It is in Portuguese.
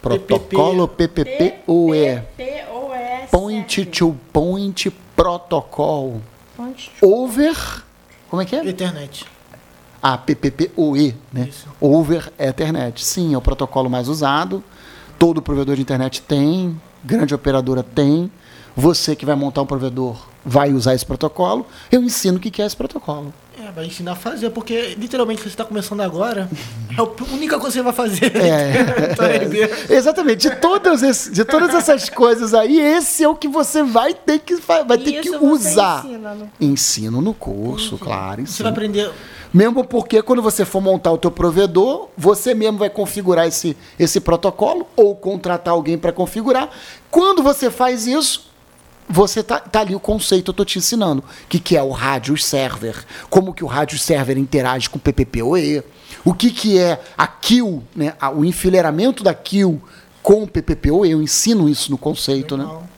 Protocolo PPPoE. PPOE. Point to Point Protocol. Over. Como é que é? Ethernet. Ah, PPPoE, né? Isso. Over Ethernet. Sim, é o protocolo mais usado. Todo provedor de internet tem, grande operadora tem. Você que vai montar um provedor vai usar esse protocolo. Eu ensino o que que é esse protocolo. É, vai ensinar a fazer, porque literalmente você está começando agora, é a única coisa que você vai fazer. É. Então, é, Exatamente. De todas, esse- de todas essas coisas aí, esse é o que você vai ter que, vai ter que Isso usar. ensina no- Ensino no curso, claro. Você vai Ensino. aprender. Mesmo porque quando você for montar o teu provedor, você mesmo vai configurar esse, esse protocolo ou contratar alguém para configurar. Quando você faz isso, você tá, tá ali o conceito, eu tô te ensinando. O que, que é o rádio server, como que o rádio server interage com o PPPoE, o que, que é a kill, né, o enfileiramento da kill com o PPPoE, eu ensino isso no conceito, né? Legal.